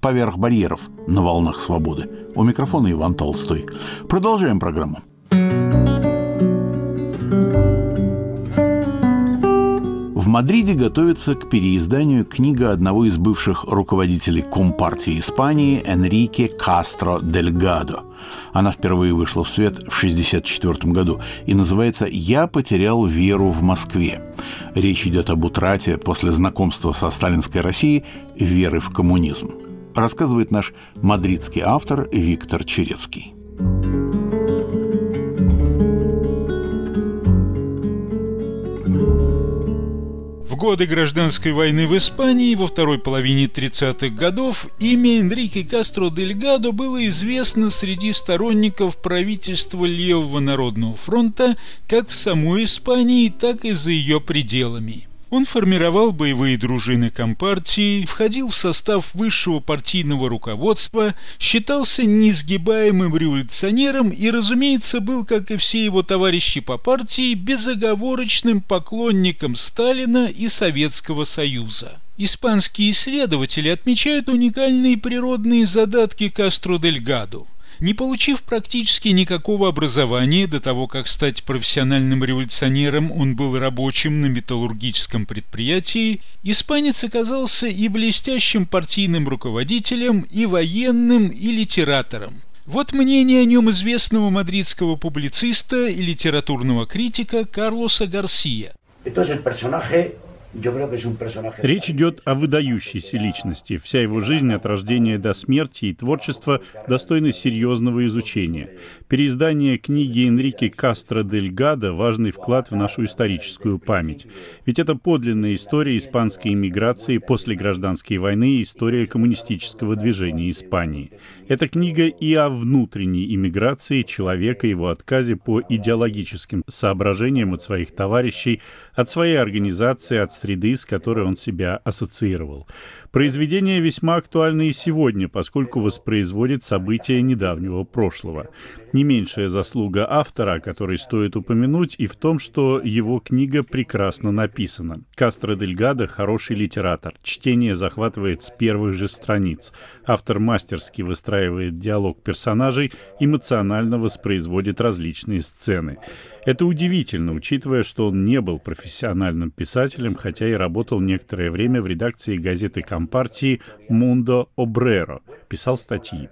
поверх барьеров на волнах свободы. У микрофона Иван Толстой. Продолжаем программу. В Мадриде готовится к переизданию книга одного из бывших руководителей Компартии Испании Энрике Кастро Дельгадо. Она впервые вышла в свет в 1964 году и называется «Я потерял веру в Москве». Речь идет об утрате после знакомства со сталинской Россией веры в коммунизм рассказывает наш мадридский автор Виктор Черецкий. В годы гражданской войны в Испании во второй половине 30-х годов имя Энрике Кастро Дельгадо было известно среди сторонников правительства Левого народного фронта как в самой Испании, так и за ее пределами. Он формировал боевые дружины Компартии, входил в состав высшего партийного руководства, считался неизгибаемым революционером и, разумеется, был, как и все его товарищи по партии, безоговорочным поклонником Сталина и Советского Союза. Испанские исследователи отмечают уникальные природные задатки Кастро-дель-Гадо – не получив практически никакого образования до того, как стать профессиональным революционером, он был рабочим на металлургическом предприятии, испанец оказался и блестящим партийным руководителем, и военным, и литератором. Вот мнение о нем известного мадридского публициста и литературного критика Карлоса Гарсия. Entonces el personaje Речь идет о выдающейся личности. Вся его жизнь от рождения до смерти и творчество достойны серьезного изучения. Переиздание книги Энрике Кастро дель Гадо – важный вклад в нашу историческую память. Ведь это подлинная история испанской иммиграции после гражданской войны и история коммунистического движения Испании. Эта книга и о внутренней иммиграции человека, его отказе по идеологическим соображениям от своих товарищей, от своей организации, от среды, с которой он себя ассоциировал. Произведение весьма актуально и сегодня, поскольку воспроизводит события недавнего прошлого. Не меньшая заслуга автора, который стоит упомянуть, и в том, что его книга прекрасно написана. Кастро Дельгадо – хороший литератор. Чтение захватывает с первых же страниц. Автор мастерски выстраивает диалог персонажей, эмоционально воспроизводит различные сцены. Это удивительно, учитывая, что он не был профессиональным писателем, хотя и работал некоторое время в редакции газеты «Компания» Компартии Мундо Обреро, писал статьи.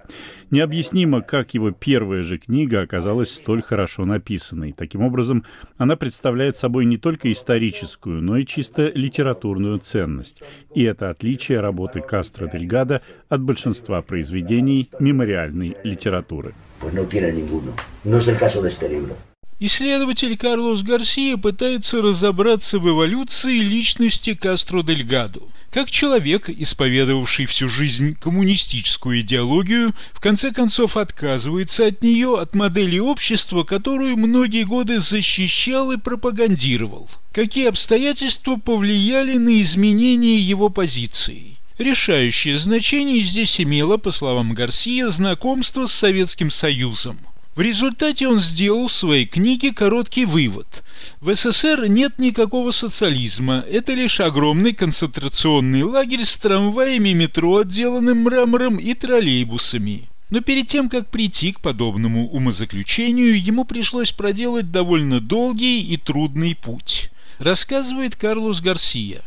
Необъяснимо, как его первая же книга оказалась столь хорошо написанной. Таким образом, она представляет собой не только историческую, но и чисто литературную ценность. И это отличие работы Кастро Дельгада от большинства произведений мемориальной литературы. Pues no tiene ninguno. No es el caso de este libro. Исследователь Карлос Гарсия пытается разобраться в эволюции личности Кастро Дельгадо. Как человек, исповедовавший всю жизнь коммунистическую идеологию, в конце концов отказывается от нее, от модели общества, которую многие годы защищал и пропагандировал. Какие обстоятельства повлияли на изменение его позиции? Решающее значение здесь имело, по словам Гарсия, знакомство с Советским Союзом – в результате он сделал в своей книге короткий вывод. В СССР нет никакого социализма, это лишь огромный концентрационный лагерь с трамваями, метро, отделанным мрамором и троллейбусами. Но перед тем, как прийти к подобному умозаключению, ему пришлось проделать довольно долгий и трудный путь, рассказывает Карлос Гарсия.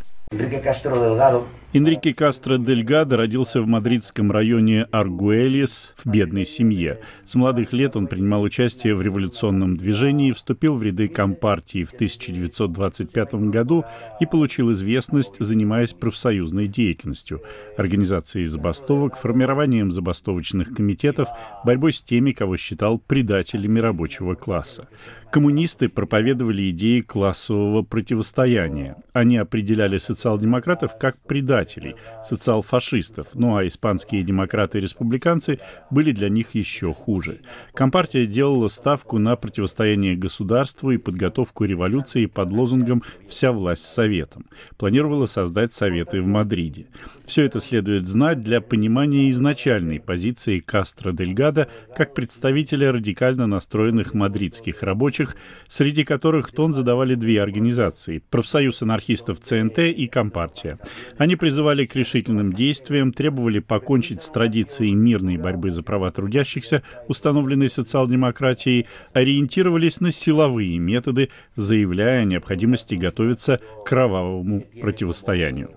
Энрике Кастро Дельгадо родился в мадридском районе Аргуэлис в бедной семье. С молодых лет он принимал участие в революционном движении, вступил в ряды Компартии в 1925 году и получил известность, занимаясь профсоюзной деятельностью, организацией забастовок, формированием забастовочных комитетов, борьбой с теми, кого считал предателями рабочего класса. Коммунисты проповедовали идеи классового противостояния. Они определяли социал-демократов как предателей предателей, социал-фашистов, ну а испанские демократы и республиканцы были для них еще хуже. Компартия делала ставку на противостояние государству и подготовку революции под лозунгом «Вся власть советом». Планировала создать советы в Мадриде. Все это следует знать для понимания изначальной позиции Кастро Дельгада как представителя радикально настроенных мадридских рабочих, среди которых тон задавали две организации – профсоюз анархистов ЦНТ и Компартия. Они призывали к решительным действиям, требовали покончить с традицией мирной борьбы за права трудящихся, установленной социал-демократией, ориентировались на силовые методы, заявляя о необходимости готовиться к кровавому противостоянию.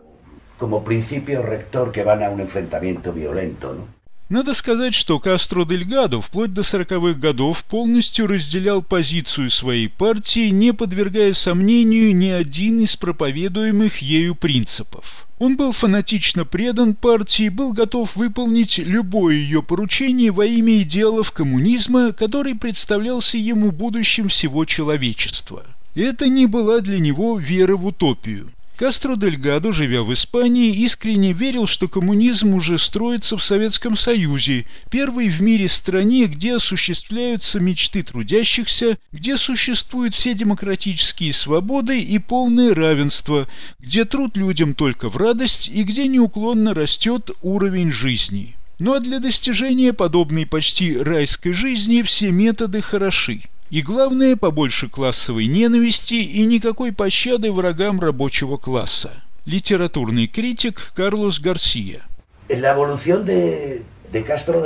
Como principio rector que van a un enfrentamiento violento, ¿no? Надо сказать, что Кастро Дельгадо вплоть до сороковых годов полностью разделял позицию своей партии, не подвергая сомнению ни один из проповедуемых ею принципов. Он был фанатично предан партии, был готов выполнить любое ее поручение во имя идеалов коммунизма, который представлялся ему будущим всего человечества. Это не была для него вера в утопию. Кастро Дельгадо, живя в Испании, искренне верил, что коммунизм уже строится в Советском Союзе, первой в мире стране, где осуществляются мечты трудящихся, где существуют все демократические свободы и полное равенство, где труд людям только в радость и где неуклонно растет уровень жизни. Ну а для достижения подобной почти райской жизни все методы хороши. И главное, побольше классовой ненависти и никакой пощады врагам рабочего класса. Литературный критик Карлос Гарсия. En la evolución de, de Castro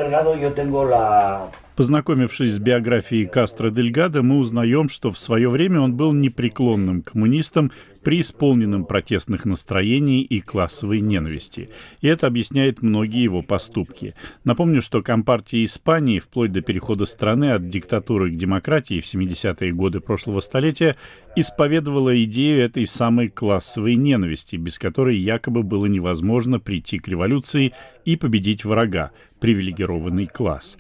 Познакомившись с биографией Кастро Дельгадо, мы узнаем, что в свое время он был непреклонным коммунистом, преисполненным протестных настроений и классовой ненависти. И это объясняет многие его поступки. Напомню, что Компартия Испании вплоть до перехода страны от диктатуры к демократии в 70-е годы прошлого столетия исповедовала идею этой самой классовой ненависти, без которой якобы было невозможно прийти к революции и победить врага, привилегированный класс.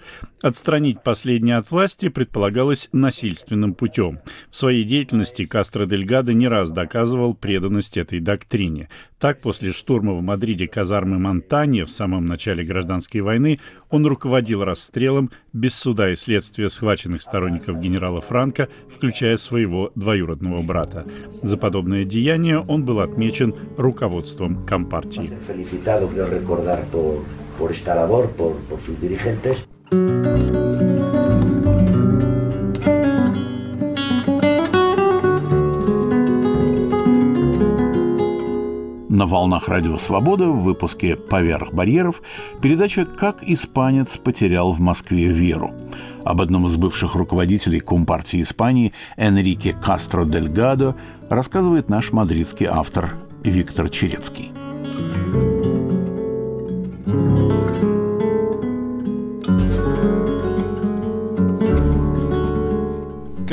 Отстранить последнее от власти предполагалось насильственным путем. В своей деятельности Кастро Дельгадо не раз доказывал преданность этой доктрине. Так, после штурма в Мадриде казармы Монтанье в самом начале гражданской войны он руководил расстрелом без суда и следствия схваченных сторонников генерала Франка, включая своего двоюродного брата. За подобное деяние он был отмечен руководством Компартии. por esta labor, por, por sus dirigentes. На волнах Радио Свобода в выпуске «Поверх барьеров» передача «Как испанец потерял в Москве веру». Об одном из бывших руководителей Компартии Испании Энрике Кастро Дель Гадо рассказывает наш мадридский автор Виктор Черецкий.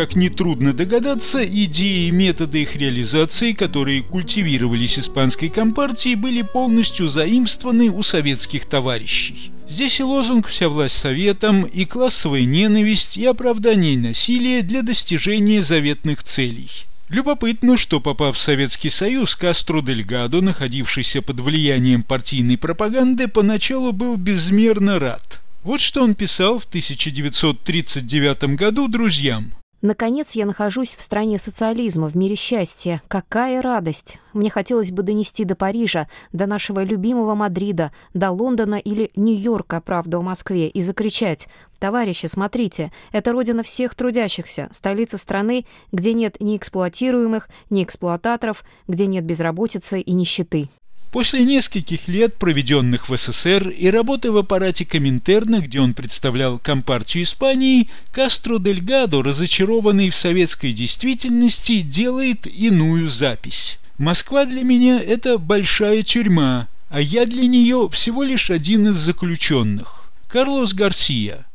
Как нетрудно догадаться, идеи и методы их реализации, которые культивировались испанской компартией, были полностью заимствованы у советских товарищей. Здесь и лозунг «Вся власть советом», и классовая ненависть, и оправдание насилия для достижения заветных целей. Любопытно, что попав в Советский Союз, Кастро Дельгадо, находившийся под влиянием партийной пропаганды, поначалу был безмерно рад. Вот что он писал в 1939 году друзьям. Наконец я нахожусь в стране социализма, в мире счастья. Какая радость! Мне хотелось бы донести до Парижа, до нашего любимого Мадрида, до Лондона или Нью-Йорка, правда, в Москве, и закричать «Товарищи, смотрите, это родина всех трудящихся, столица страны, где нет ни эксплуатируемых, ни эксплуататоров, где нет безработицы и нищеты». После нескольких лет, проведенных в СССР и работы в аппарате Коминтерна, где он представлял Компартию Испании, Кастро Дельгадо, разочарованный в советской действительности, делает иную запись. «Москва для меня – это большая тюрьма, а я для нее всего лишь один из заключенных». Карлос Гарсия –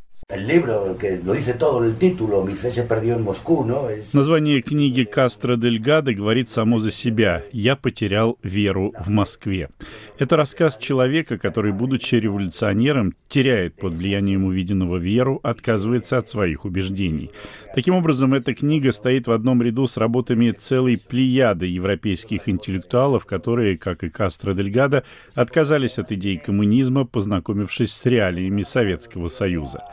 Название книги Кастро Дель Гадо говорит само за себя «Я потерял веру в Москве». Это рассказ человека, который, будучи революционером, теряет под влиянием увиденного веру, отказывается от своих убеждений. Таким образом, эта книга стоит в одном ряду с работами целой плеяды европейских интеллектуалов, которые, как и Кастро Дель Гадо, отказались от идей коммунизма, познакомившись с реалиями Советского Союза.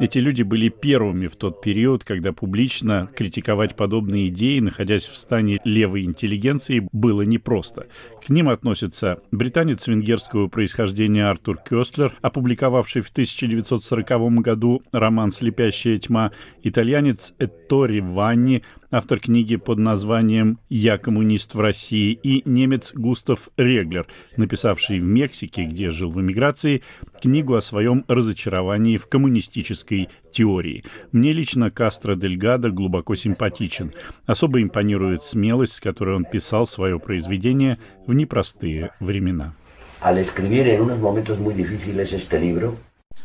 Эти люди были первыми в тот период, когда публично критиковать подобные идеи, находясь в стане левой интеллигенции, было непросто. К ним относятся британец венгерского происхождения Артур Кёстлер, опубликовавший в 1940 году роман «Слепящая тьма», итальянец Эттори Ванни, автор книги под названием «Я коммунист в России», и немец Густав Реглер, написавший в Мексике, где жил в эмиграции, книгу о своем разочаровании в коммунистической теории. Мне лично Кастро Дельгадо глубоко симпатичен. Особо импонирует смелость, с которой он писал свое произведение в непростые времена.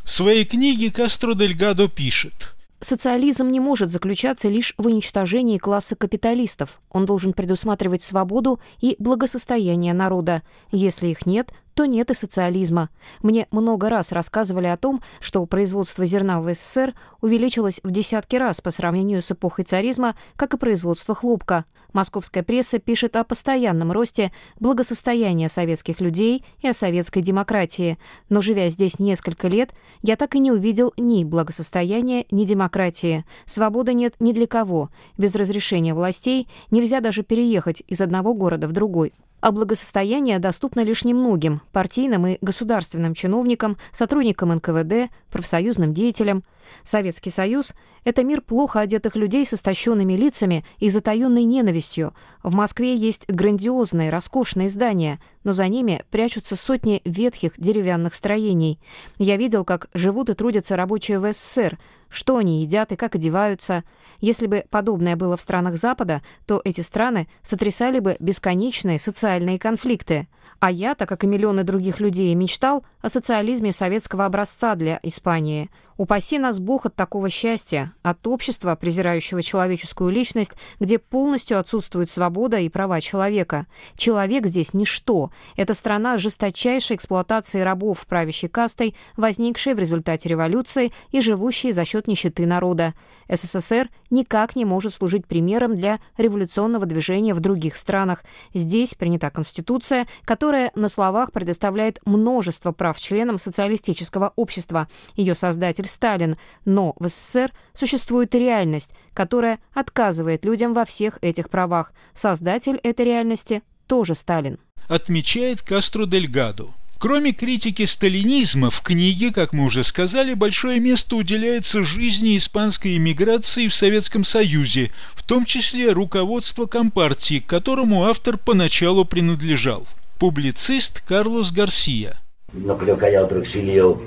В своей книге Кастро Дельгадо пишет Социализм не может заключаться лишь в уничтожении класса капиталистов. Он должен предусматривать свободу и благосостояние народа. Если их нет, то нет и социализма. Мне много раз рассказывали о том, что производство зерна в СССР увеличилось в десятки раз по сравнению с эпохой царизма, как и производство хлопка. Московская пресса пишет о постоянном росте благосостояния советских людей и о советской демократии. Но живя здесь несколько лет, я так и не увидел ни благосостояния, ни демократии. Свободы нет ни для кого. Без разрешения властей нельзя даже переехать из одного города в другой а благосостояние доступно лишь немногим – партийным и государственным чиновникам, сотрудникам НКВД, профсоюзным деятелям. Советский Союз – это мир плохо одетых людей с истощенными лицами и затаенной ненавистью. В Москве есть грандиозные, роскошные здания, но за ними прячутся сотни ветхих деревянных строений. Я видел, как живут и трудятся рабочие в СССР, что они едят и как одеваются – если бы подобное было в странах Запада, то эти страны сотрясали бы бесконечные социальные конфликты. А я, так как и миллионы других людей, мечтал о социализме советского образца для Испании – Упаси нас Бог от такого счастья, от общества, презирающего человеческую личность, где полностью отсутствует свобода и права человека. Человек здесь ничто. Это страна жесточайшей эксплуатации рабов правящей кастой, возникшей в результате революции и живущей за счет нищеты народа. СССР никак не может служить примером для революционного движения в других странах. Здесь принята Конституция, которая на словах предоставляет множество прав членам социалистического общества. Ее создатель Сталин, но в СССР существует реальность, которая отказывает людям во всех этих правах. Создатель этой реальности тоже Сталин. Отмечает Кастро Дельгадо. Кроме критики сталинизма, в книге, как мы уже сказали, большое место уделяется жизни испанской эмиграции в Советском Союзе, в том числе руководство Компартии, к которому автор поначалу принадлежал. Публицист Карлос Гарсия. No creo que haya otro exilio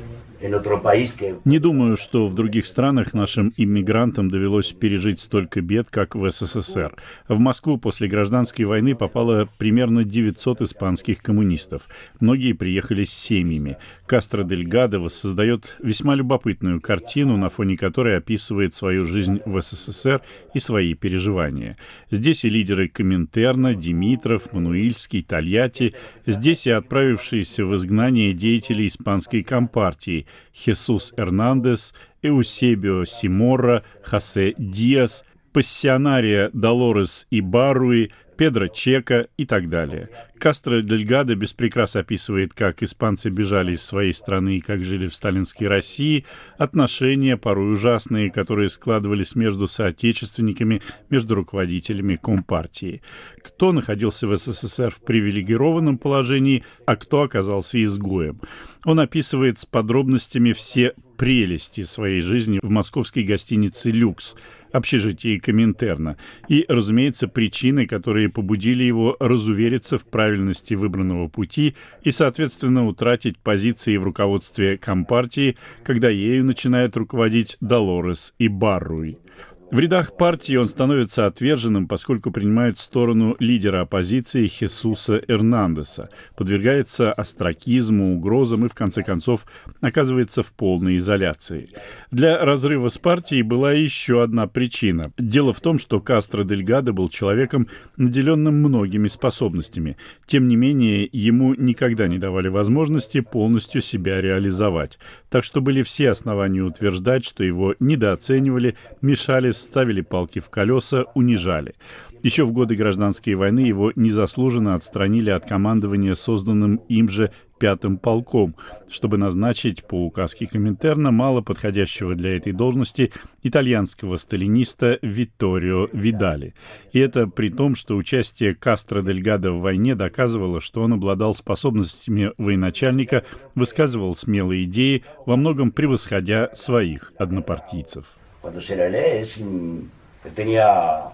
не думаю, что в других странах нашим иммигрантам довелось пережить столько бед, как в СССР. В Москву после гражданской войны попало примерно 900 испанских коммунистов. Многие приехали с семьями. Кастро Дель Гадо воссоздает весьма любопытную картину, на фоне которой описывает свою жизнь в СССР и свои переживания. Здесь и лидеры Коминтерна, Димитров, Мануильский, Тольятти. Здесь и отправившиеся в изгнание деятели испанской компартии – Хесус Эрнандес, Эусебио Симорра, Хосе Диас, пассионария Долорес и Баруи, Педро Чека и так далее. Кастро Дельгадо без прикрас описывает, как испанцы бежали из своей страны и как жили в сталинской России, отношения, порой ужасные, которые складывались между соотечественниками, между руководителями Компартии. Кто находился в СССР в привилегированном положении, а кто оказался изгоем. Он описывает с подробностями все прелести своей жизни в московской гостинице «Люкс», общежитии Коминтерна, и, разумеется, причины, которые побудили его разувериться в правильности выбранного пути и, соответственно, утратить позиции в руководстве Компартии, когда ею начинает руководить Долорес и Барруй. В рядах партии он становится отверженным, поскольку принимает сторону лидера оппозиции Хесуса Эрнандеса, подвергается остракизму, угрозам и, в конце концов, оказывается в полной изоляции. Для разрыва с партией была еще одна причина. Дело в том, что Кастро Дельгадо был человеком, наделенным многими способностями. Тем не менее, ему никогда не давали возможности полностью себя реализовать. Так что были все основания утверждать, что его недооценивали, мешали ставили палки в колеса, унижали. Еще в годы гражданской войны его незаслуженно отстранили от командования созданным им же пятым полком, чтобы назначить по указке Коминтерна мало подходящего для этой должности итальянского сталиниста Витторио Видали. И это при том, что участие Кастро Дельгадо в войне доказывало, что он обладал способностями военачальника, высказывал смелые идеи, во многом превосходя своих однопартийцев. Cuando se le lee es, tenía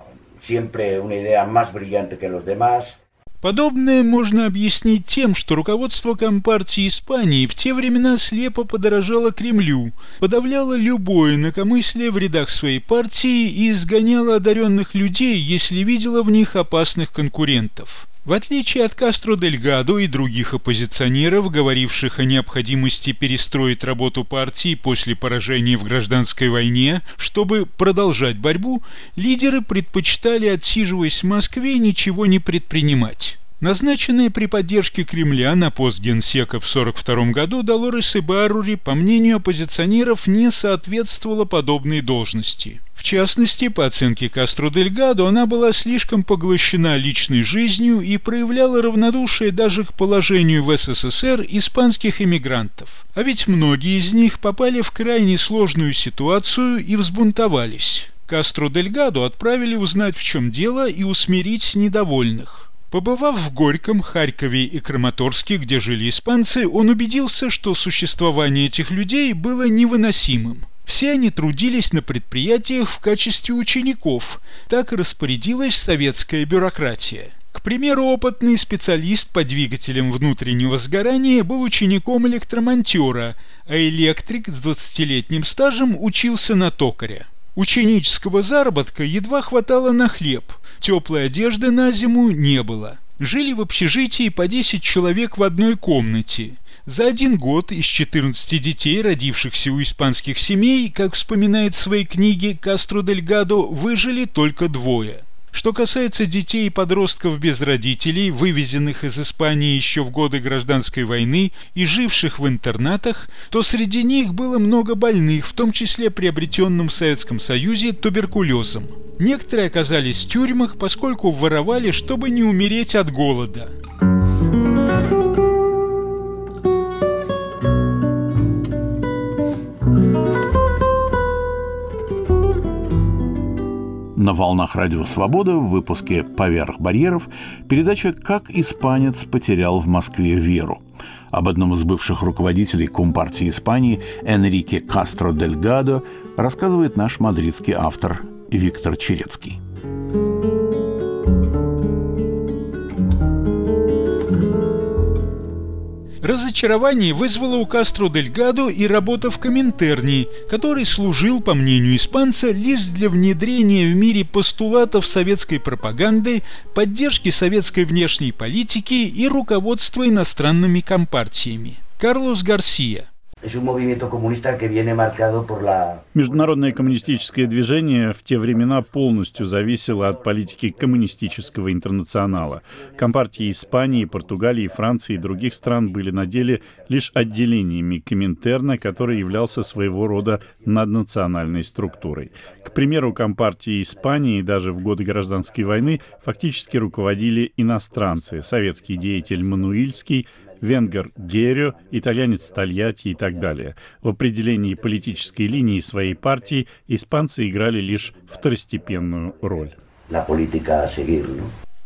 siempre una idea más brillante que los demás, Подобное можно объяснить тем, что руководство Компартии Испании в те времена слепо подорожало Кремлю, подавляло любое инакомыслие в рядах своей партии и изгоняло одаренных людей, если видело в них опасных конкурентов. В отличие от Кастро Дельгадо и других оппозиционеров, говоривших о необходимости перестроить работу партии после поражения в гражданской войне, чтобы продолжать борьбу, лидеры предпочитали, отсиживаясь в Москве, ничего не предпринимать. Назначенная при поддержке Кремля на пост генсека в 1942 году Долорес Ибарури, по мнению оппозиционеров, не соответствовала подобной должности. В частности, по оценке Кастро Дельгадо, она была слишком поглощена личной жизнью и проявляла равнодушие даже к положению в СССР испанских эмигрантов. А ведь многие из них попали в крайне сложную ситуацию и взбунтовались. Кастро Дельгадо отправили узнать, в чем дело, и усмирить недовольных. Побывав в Горьком, Харькове и Краматорске, где жили испанцы, он убедился, что существование этих людей было невыносимым. Все они трудились на предприятиях в качестве учеников, так распорядилась советская бюрократия. К примеру, опытный специалист по двигателям внутреннего сгорания был учеником электромонтера, а электрик с 20-летним стажем учился на токаря. Ученического заработка едва хватало на хлеб, теплой одежды на зиму не было. Жили в общежитии по 10 человек в одной комнате. За один год из 14 детей, родившихся у испанских семей, как вспоминает в своей книге Кастро Дельгадо, выжили только двое – что касается детей и подростков без родителей, вывезенных из Испании еще в годы гражданской войны и живших в интернатах, то среди них было много больных, в том числе приобретенным в Советском Союзе туберкулезом. Некоторые оказались в тюрьмах, поскольку воровали, чтобы не умереть от голода. На волнах Радио Свобода в выпуске «Поверх барьеров» передача «Как испанец потерял в Москве веру». Об одном из бывших руководителей Компартии Испании Энрике Кастро Дельгадо рассказывает наш мадридский автор Виктор Черецкий. Разочарование вызвало у Кастро Дельгадо и работа в Коминтерне, который служил, по мнению испанца, лишь для внедрения в мире постулатов советской пропаганды, поддержки советской внешней политики и руководства иностранными компартиями. Карлос Гарсия – Международное коммунистическое движение в те времена полностью зависело от политики коммунистического интернационала. Компартии Испании, Португалии, Франции и других стран были на деле лишь отделениями Коминтерна, который являлся своего рода наднациональной структурой. К примеру, Компартии Испании даже в годы гражданской войны фактически руководили иностранцы, советский деятель Мануильский, венгер Герио, итальянец Тольятти и так далее. В определении политической линии своей партии испанцы играли лишь второстепенную роль.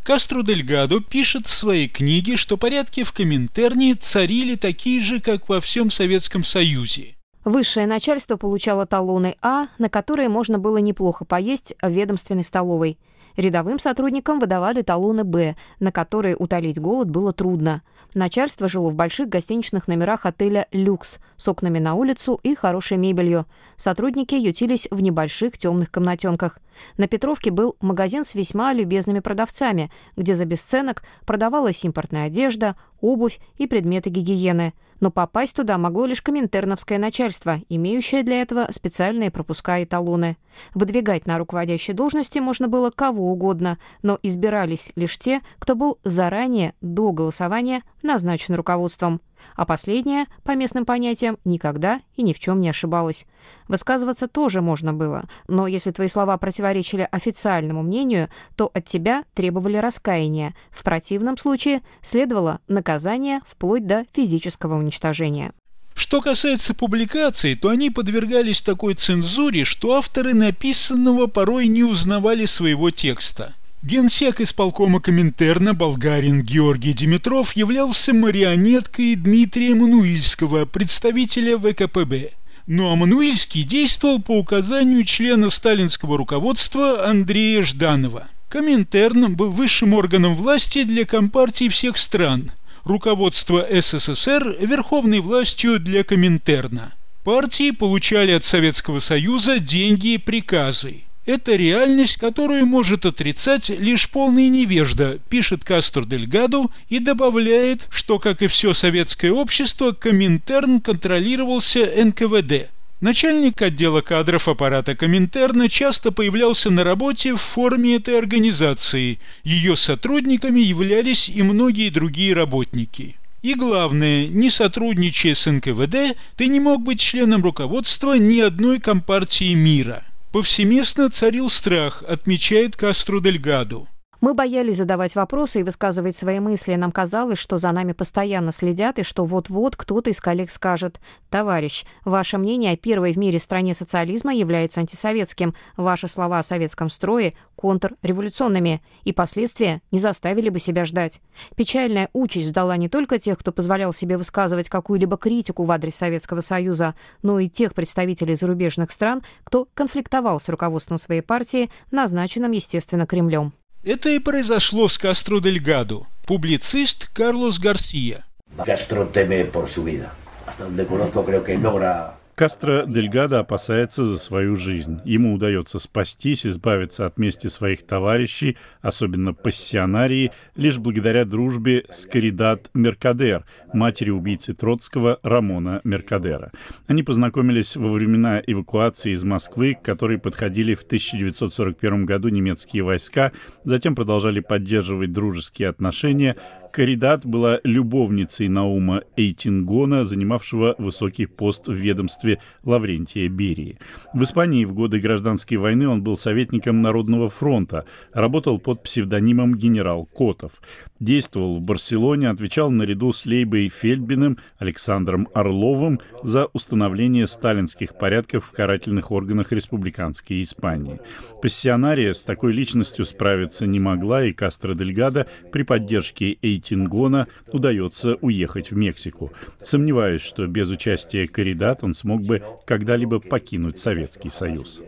Кастро Дельгадо пишет в своей книге, что порядки в Коминтерне царили такие же, как во всем Советском Союзе. Высшее начальство получало талоны А, на которые можно было неплохо поесть в ведомственной столовой. Рядовым сотрудникам выдавали талоны «Б», на которые утолить голод было трудно. Начальство жило в больших гостиничных номерах отеля «Люкс» с окнами на улицу и хорошей мебелью. Сотрудники ютились в небольших темных комнатенках. На Петровке был магазин с весьма любезными продавцами, где за бесценок продавалась импортная одежда, обувь и предметы гигиены – но попасть туда могло лишь коминтерновское начальство, имеющее для этого специальные пропуска и талоны. Выдвигать на руководящей должности можно было кого угодно, но избирались лишь те, кто был заранее, до голосования, назначен руководством а последняя, по местным понятиям, никогда и ни в чем не ошибалась. Высказываться тоже можно было, но если твои слова противоречили официальному мнению, то от тебя требовали раскаяния. В противном случае следовало наказание вплоть до физического уничтожения. Что касается публикаций, то они подвергались такой цензуре, что авторы написанного порой не узнавали своего текста – Генсек исполкома Коминтерна болгарин Георгий Димитров являлся марионеткой Дмитрия Мануильского, представителя ВКПБ. Ну а Мануильский действовал по указанию члена сталинского руководства Андрея Жданова. Коминтерн был высшим органом власти для компартий всех стран. Руководство СССР – верховной властью для Коминтерна. Партии получали от Советского Союза деньги и приказы. Это реальность, которую может отрицать лишь полный невежда, пишет Кастро Дельгадо и добавляет, что, как и все советское общество, Коминтерн контролировался НКВД. Начальник отдела кадров аппарата Коминтерна часто появлялся на работе в форме этой организации. Ее сотрудниками являлись и многие другие работники. И главное, не сотрудничая с НКВД, ты не мог быть членом руководства ни одной компартии мира. Повсеместно царил страх, отмечает Кастро Дельгадо. Мы боялись задавать вопросы и высказывать свои мысли. Нам казалось, что за нами постоянно следят и что вот-вот кто-то из коллег скажет «Товарищ, ваше мнение о первой в мире стране социализма является антисоветским. Ваши слова о советском строе контрреволюционными, и последствия не заставили бы себя ждать». Печальная участь ждала не только тех, кто позволял себе высказывать какую-либо критику в адрес Советского Союза, но и тех представителей зарубежных стран, кто конфликтовал с руководством своей партии, назначенным, естественно, Кремлем. Это и произошло с Кастро Дельгадо, публицист Карлос Гарсия. Castro teme por su vida. Hasta donde conozco creo que logra Кастро Дельгадо опасается за свою жизнь. Ему удается спастись, избавиться от мести своих товарищей, особенно пассионарии, лишь благодаря дружбе с Каридат Меркадер, матери убийцы Троцкого Рамона Меркадера. Они познакомились во времена эвакуации из Москвы, к которой подходили в 1941 году немецкие войска, затем продолжали поддерживать дружеские отношения, Каридат была любовницей Наума Эйтингона, занимавшего высокий пост в ведомстве Лаврентия Берии. В Испании в годы гражданской войны он был советником Народного фронта, работал под псевдонимом генерал Котов. Действовал в Барселоне, отвечал наряду с Лейбой Фельдбиным, Александром Орловым за установление сталинских порядков в карательных органах республиканской Испании. Пассионария с такой личностью справиться не могла, и Кастро Дельгадо при поддержке Эйтингона Тингона удается уехать в Мексику. Сомневаюсь, что без участия Коридат он смог бы когда-либо покинуть Советский Союз.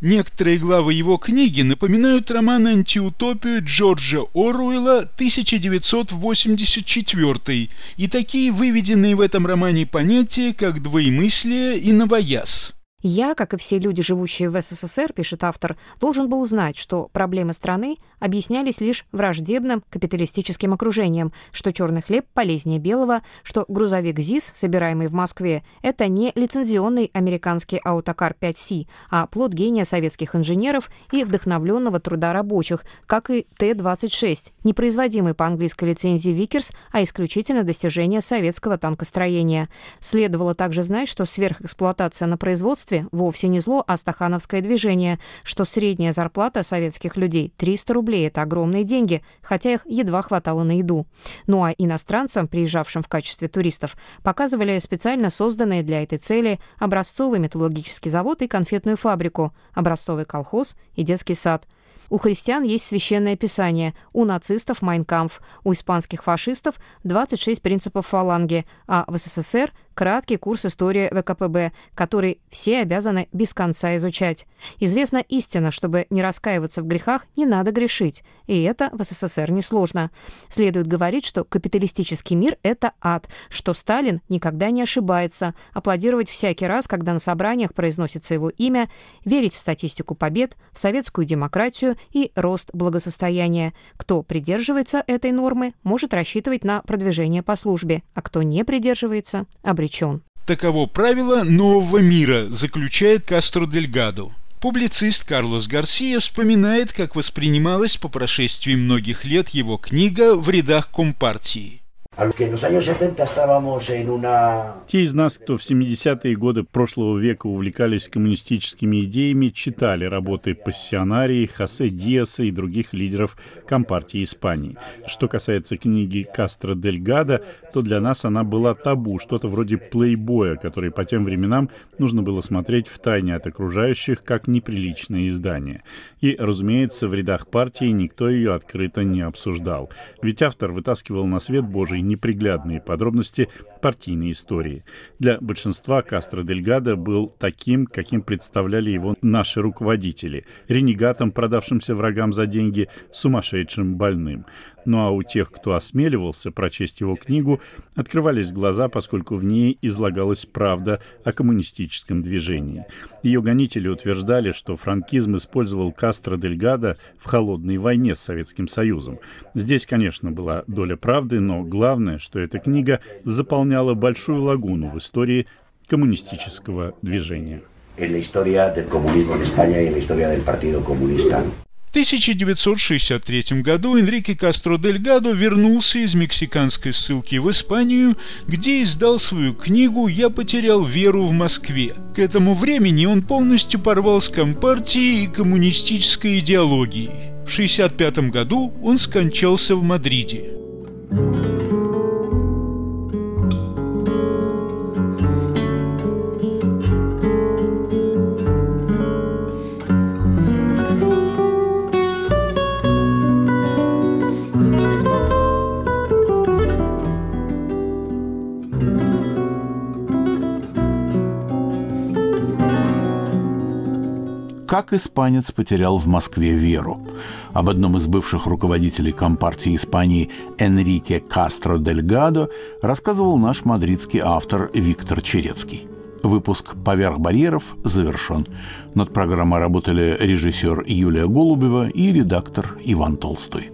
Некоторые главы его книги напоминают роман «Антиутопию» Джорджа Оруэлла 1984 и такие выведенные в этом романе понятия, как двоемыслие и новояз. Я, как и все люди, живущие в СССР, пишет автор, должен был знать, что проблемы страны объяснялись лишь враждебным капиталистическим окружением, что черный хлеб полезнее белого, что грузовик ЗИС, собираемый в Москве, это не лицензионный американский Autocar 5C, а плод гения советских инженеров и вдохновленного труда рабочих, как и Т-26, не производимый по английской лицензии Vickers, а исключительно достижение советского танкостроения. Следовало также знать, что сверхэксплуатация на производстве производстве вовсе не зло, а стахановское движение, что средняя зарплата советских людей 300 рублей – это огромные деньги, хотя их едва хватало на еду. Ну а иностранцам, приезжавшим в качестве туристов, показывали специально созданные для этой цели образцовый металлургический завод и конфетную фабрику, образцовый колхоз и детский сад – у христиан есть священное писание, у нацистов – Майнкамф, у испанских фашистов – 26 принципов фаланги, а в СССР краткий курс истории ВКПБ, который все обязаны без конца изучать. Известна истина, чтобы не раскаиваться в грехах, не надо грешить. И это в СССР несложно. Следует говорить, что капиталистический мир — это ад, что Сталин никогда не ошибается, аплодировать всякий раз, когда на собраниях произносится его имя, верить в статистику побед, в советскую демократию и рост благосостояния. Кто придерживается этой нормы, может рассчитывать на продвижение по службе, а кто не придерживается — обречен обречен. Таково правило нового мира, заключает Кастро Дельгадо. Публицист Карлос Гарсия вспоминает, как воспринималась по прошествии многих лет его книга в рядах Компартии. Те из нас, кто в 70-е годы прошлого века увлекались коммунистическими идеями, читали работы пассионарии, Хосе Диаса и других лидеров Компартии Испании. Что касается книги Кастро Дель Гада, то для нас она была табу, что-то вроде плейбоя, который по тем временам нужно было смотреть в тайне от окружающих, как неприличное издание. И, разумеется, в рядах партии никто ее открыто не обсуждал. Ведь автор вытаскивал на свет Божий некоторые неприглядные подробности партийной истории. Для большинства Кастро Дельгадо был таким, каким представляли его наши руководители, ренегатом, продавшимся врагам за деньги, сумасшедшим больным. Ну а у тех, кто осмеливался прочесть его книгу, открывались глаза, поскольку в ней излагалась правда о коммунистическом движении. Ее гонители утверждали, что франкизм использовал Кастро Дельгадо в холодной войне с Советским Союзом. Здесь, конечно, была доля правды, но главное, что эта книга заполняла большую лагуну в истории коммунистического движения. En la historia del comunismo en España y en la. В 1963 году Энрике Кастро Дельгадо вернулся из мексиканской ссылки в Испанию, где издал свою книгу «Я потерял веру в Москве». К этому времени он полностью порвал с компартией и коммунистической идеологией. В 1965 году он скончался в Мадриде. Как испанец потерял в Москве веру. Об одном из бывших руководителей Компартии Испании Энрике Кастро Дельгадо рассказывал наш мадридский автор Виктор Черецкий. Выпуск «Поверх барьеров» завершен. Над программой работали режиссер Юлия Голубева и редактор Иван Толстой.